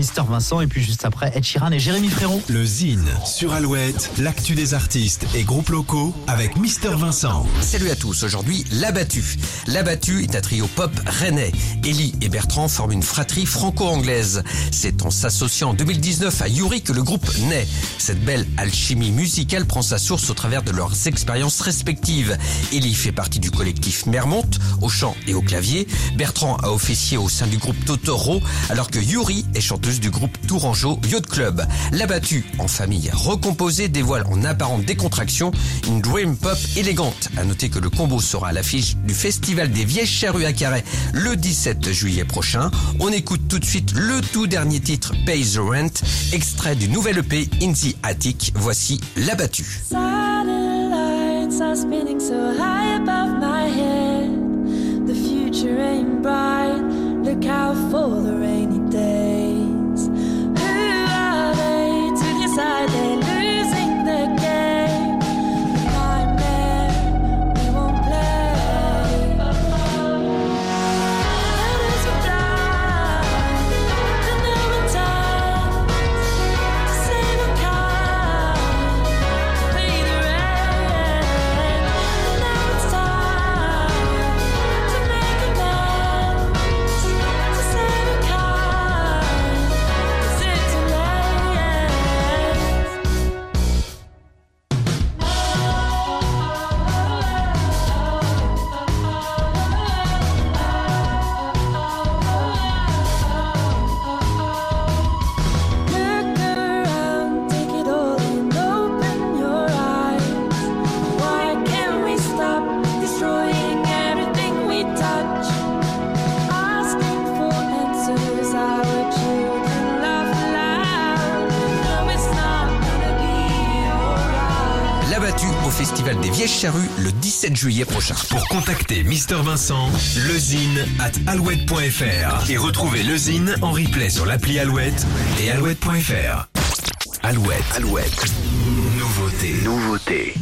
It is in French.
Mister Vincent et puis juste après Ed Sheeran et Jérémy Frérot. Le Zine sur Alouette, l'actu des artistes et groupes locaux avec Mister Vincent. Salut à tous, aujourd'hui L'Abattu. L'Abattu est un trio pop rennais. Ellie et Bertrand forment une fratrie franco-anglaise. C'est en s'associant en 2019 à Yuri que le groupe naît. Cette belle alchimie musicale prend sa source au travers de leurs expériences respectives. Ellie fait partie du collectif Mermont, au chant et au clavier. Bertrand a officié au sein du groupe Totoro, alors que Yuri est chanteuse du groupe Tourangeau Yacht Club. L'Abattu, en famille recomposée, dévoile en apparente décontraction une dream pop élégante. À noter que le combo sera à l'affiche du Festival des Vieilles Charrues à Carré le 17 juillet prochain. On écoute tout de suite le tout dernier titre Pay the Rent, extrait du nouvel EP In the Attic. Voici L'Abattu. L'Abattu au Festival des Vieilles Charrues le 17 juillet prochain. Pour contacter Mister Vincent, lezine at alouette.fr et retrouver le Zine en replay sur l'appli Alouette et alouette.fr. Alouette, Alouette. Nouveauté, nouveauté.